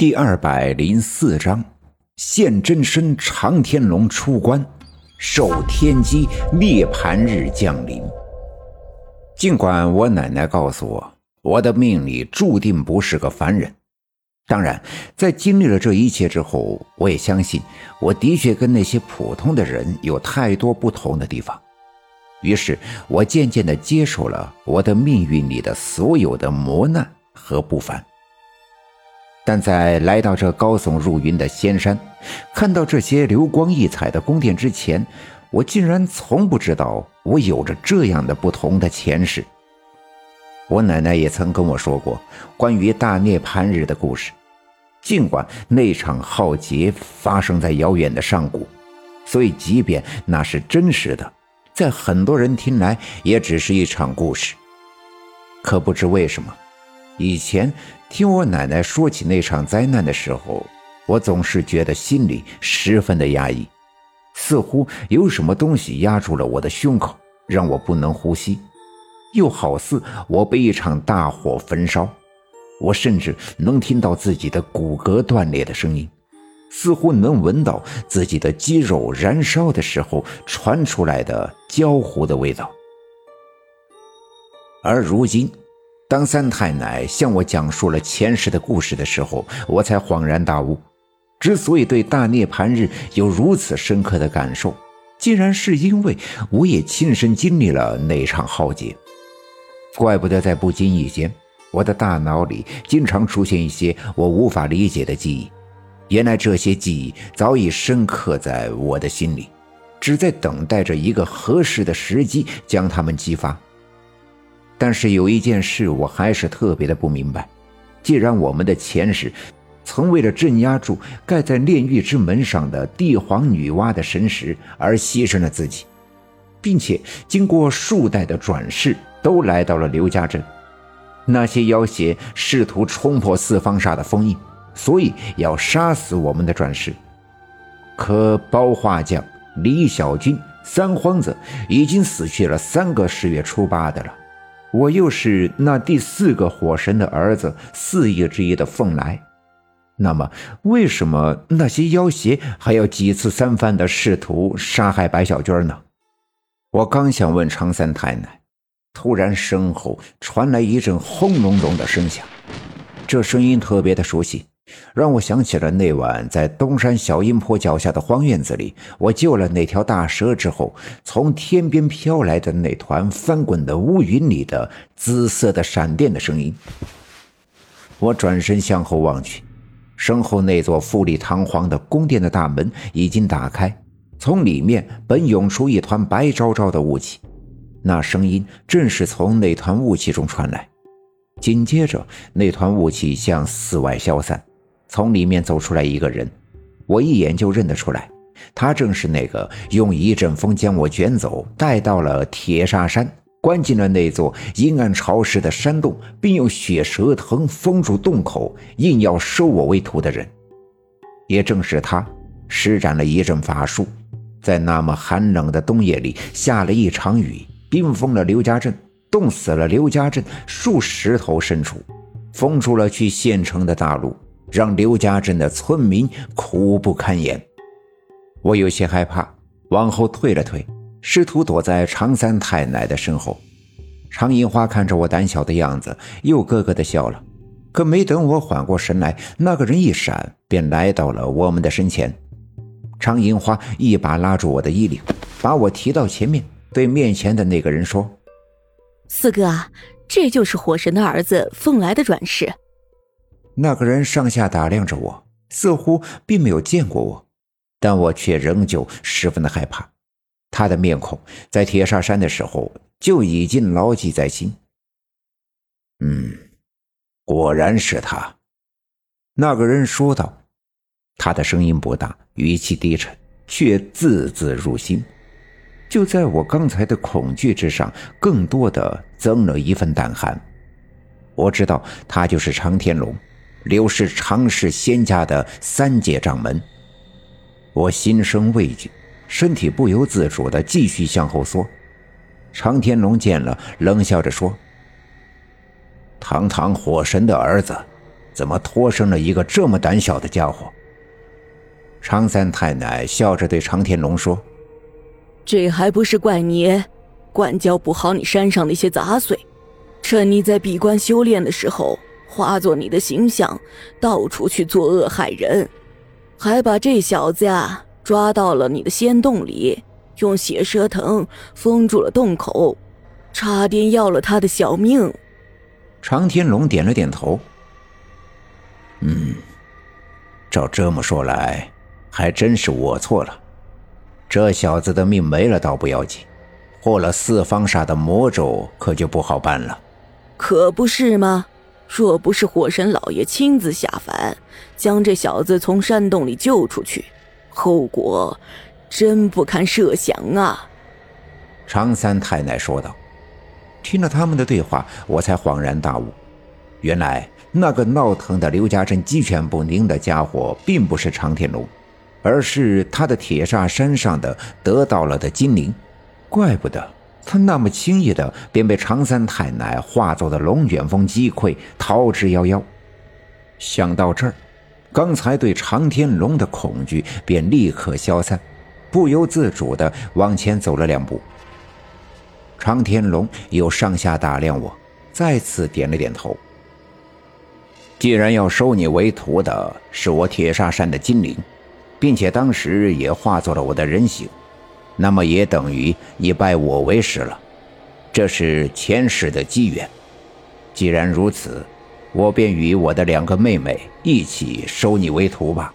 第二百零四章，现真身长天龙出关，受天机涅槃日降临。尽管我奶奶告诉我，我的命里注定不是个凡人，当然，在经历了这一切之后，我也相信，我的确跟那些普通的人有太多不同的地方。于是，我渐渐地接受了我的命运里的所有的磨难和不凡。但在来到这高耸入云的仙山，看到这些流光溢彩的宫殿之前，我竟然从不知道我有着这样的不同的前世。我奶奶也曾跟我说过关于大涅槃日的故事，尽管那场浩劫发生在遥远的上古，所以即便那是真实的，在很多人听来也只是一场故事。可不知为什么。以前听我奶奶说起那场灾难的时候，我总是觉得心里十分的压抑，似乎有什么东西压住了我的胸口，让我不能呼吸，又好似我被一场大火焚烧。我甚至能听到自己的骨骼断裂的声音，似乎能闻到自己的肌肉燃烧的时候传出来的焦糊的味道。而如今。当三太奶向我讲述了前世的故事的时候，我才恍然大悟。之所以对大涅槃日有如此深刻的感受，竟然是因为我也亲身经历了那场浩劫。怪不得在不经意间，我的大脑里经常出现一些我无法理解的记忆。原来这些记忆早已深刻在我的心里，只在等待着一个合适的时机将它们激发。但是有一件事我还是特别的不明白，既然我们的前世曾为了镇压住盖在炼狱之门上的帝皇女娲的神石而牺牲了自己，并且经过数代的转世都来到了刘家镇，那些妖邪试图冲破四方煞的封印，所以要杀死我们的转世。可包画匠、李小军、三皇子已经死去了三个十月初八的了。我又是那第四个火神的儿子，四叶之一的凤来。那么，为什么那些妖邪还要几次三番的试图杀害白小娟呢？我刚想问常三太奶，突然身后传来一阵轰隆隆的声响，这声音特别的熟悉。让我想起了那晚在东山小阴坡脚下的荒院子里，我救了那条大蛇之后，从天边飘来的那团翻滚的乌云里的紫色的闪电的声音。我转身向后望去，身后那座富丽堂皇的宫殿的大门已经打开，从里面本涌出一团白昭昭的雾气，那声音正是从那团雾气中传来。紧接着，那团雾气向寺外消散。从里面走出来一个人，我一眼就认得出来，他正是那个用一阵风将我卷走，带到了铁砂山，关进了那座阴暗潮湿的山洞，并用血蛇藤封住洞口，硬要收我为徒的人。也正是他，施展了一阵法术，在那么寒冷的冬夜里下了一场雨，冰封了刘家镇，冻死了刘家镇数十头牲畜，封住了去县城的大路。让刘家镇的村民苦不堪言，我有些害怕，往后退了退，试图躲在常三太奶的身后。常银花看着我胆小的样子，又咯咯的笑了。可没等我缓过神来，那个人一闪，便来到了我们的身前。常银花一把拉住我的衣领，把我提到前面，对面前的那个人说：“四哥，这就是火神的儿子凤来的转世。”那个人上下打量着我，似乎并没有见过我，但我却仍旧十分的害怕。他的面孔在铁砂山的时候就已经牢记在心。嗯，果然是他。那个人说道，他的声音不大，语气低沉，却字字入心。就在我刚才的恐惧之上，更多的增了一份胆寒。我知道他就是长天龙。刘氏常氏仙家的三界掌门，我心生畏惧，身体不由自主的继续向后缩。常天龙见了，冷笑着说：“堂堂火神的儿子，怎么托生了一个这么胆小的家伙？常三太奶笑着对常天龙说：“这还不是怪你，管教不好你山上那些杂碎，趁你在闭关修炼的时候，化作你的形象，到处去作恶害人，还把这小子呀抓到了你的仙洞里，用血蛇藤封住了洞口，差点要了他的小命。”常天龙点了点头。嗯，照这么说来，还真是我错了。这小子的命没了倒不要紧，破了四方煞的魔咒可就不好办了。可不是吗？若不是火神老爷亲自下凡，将这小子从山洞里救出去，后果真不堪设想啊！常三太奶说道。听了他们的对话，我才恍然大悟，原来那个闹腾的刘家镇鸡犬不宁的家伙，并不是常天龙，而是他的铁煞山上的得到了的精灵。怪不得他那么轻易的便被常三太奶化作的龙卷风击溃，逃之夭夭。想到这儿，刚才对常天龙的恐惧便立刻消散，不由自主的往前走了两步。常天龙又上下打量我，再次点了点头。既然要收你为徒的是我铁砂山的金灵，并且当时也化作了我的人形，那么也等于你拜我为师了。这是前世的机缘。既然如此，我便与我的两个妹妹一起收你为徒吧。